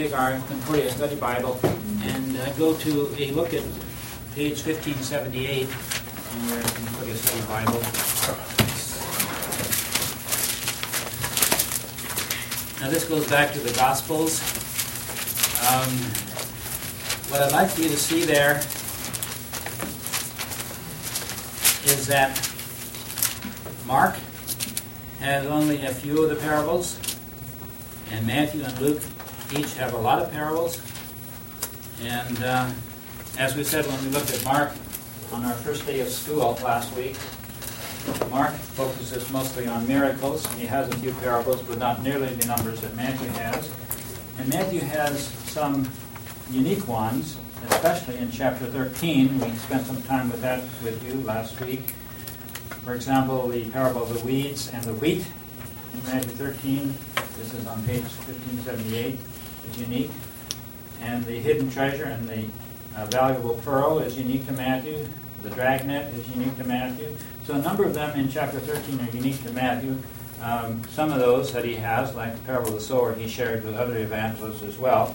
take our Concordia Study Bible and uh, go to a look at page 1578 in your Concordia Study Bible. Now, this goes back to the Gospels. Um, what I'd like for you to see there is that Mark has only a few of the parables, and Matthew and Luke each have a lot of parables. And uh, as we said when we looked at Mark on our first day of school last week, Mark focuses mostly on miracles. He has a few parables, but not nearly the numbers that Matthew has. And Matthew has some unique ones, especially in chapter 13. We spent some time with that with you last week. For example, the parable of the weeds and the wheat in Matthew 13. This is on page 1578. Unique. And the hidden treasure and the uh, valuable pearl is unique to Matthew. The dragnet is unique to Matthew. So a number of them in chapter 13 are unique to Matthew. Um, some of those that he has, like the parable of the sower, he shared with other evangelists as well.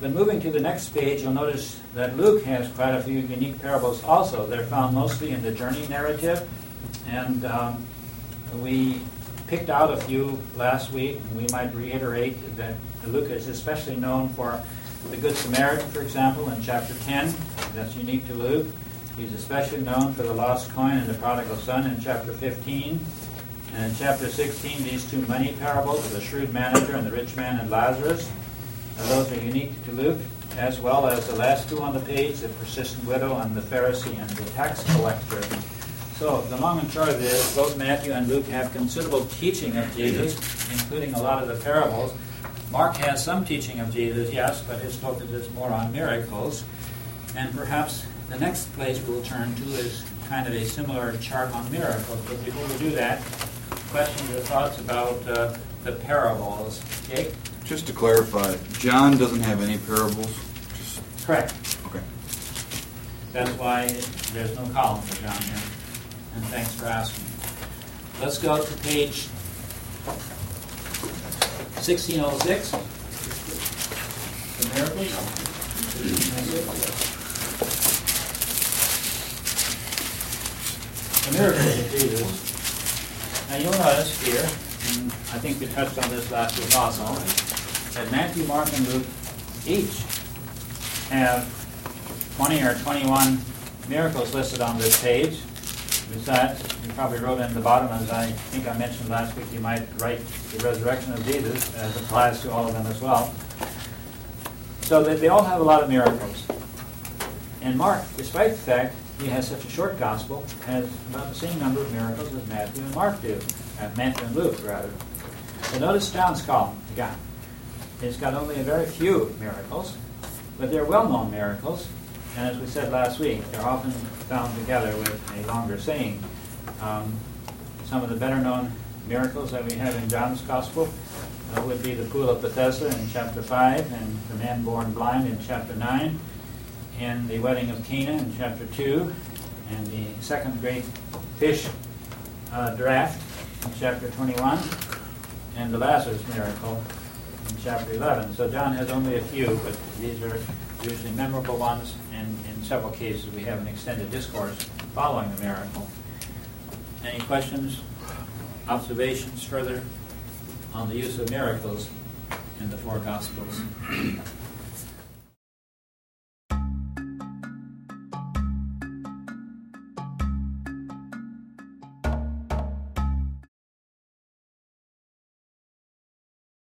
But moving to the next page, you'll notice that Luke has quite a few unique parables also. They're found mostly in the journey narrative. And um, we picked out a few last week, and we might reiterate that Luke is especially known for the Good Samaritan, for example, in chapter 10. That's unique to Luke. He's especially known for the lost coin and the prodigal son in chapter 15. And in chapter 16, these two money parables of the shrewd manager and the rich man and Lazarus. Those are unique to Luke, as well as the last two on the page, the persistent widow and the Pharisee and the tax collector. So, the long and short of it is, both Matthew and Luke have considerable teaching of Jesus, including a lot of the parables. Mark has some teaching of Jesus, yes, but his focus is more on miracles. And perhaps the next place we'll turn to is kind of a similar chart on miracles. But before we do that, questions or thoughts about uh, the parables? Jake? Just to clarify, John doesn't have any parables? Just, Correct. okay. That's why there's no column for John here. And thanks for asking. Let's go to page 1606. The miracles. 1606. The miracles of Jesus. Now you'll notice here, and I think we touched on this last week also, that Matthew, Mark, and Luke each have 20 or 21 miracles listed on this page. Besides, you probably wrote in the bottom, as I think I mentioned last week, you might write the resurrection of Jesus, as applies to all of them as well. So they, they all have a lot of miracles. And Mark, despite the fact he has such a short gospel, has about the same number of miracles as Matthew and Mark do. Uh, Matthew and Luke, rather. But notice John's column again. It's got only a very few miracles, but they're well known miracles. And as we said last week, they're often found together with a longer saying. Um, some of the better known miracles that we have in John's Gospel uh, would be the pool of Bethesda in chapter 5, and the man born blind in chapter 9, and the wedding of Cana in chapter 2, and the second great fish uh, draft in chapter 21, and the Lazarus miracle in chapter 11. So John has only a few, but these are usually memorable ones, and in several cases we have an extended discourse following the miracle. Any questions, observations further on the use of miracles in the four Gospels?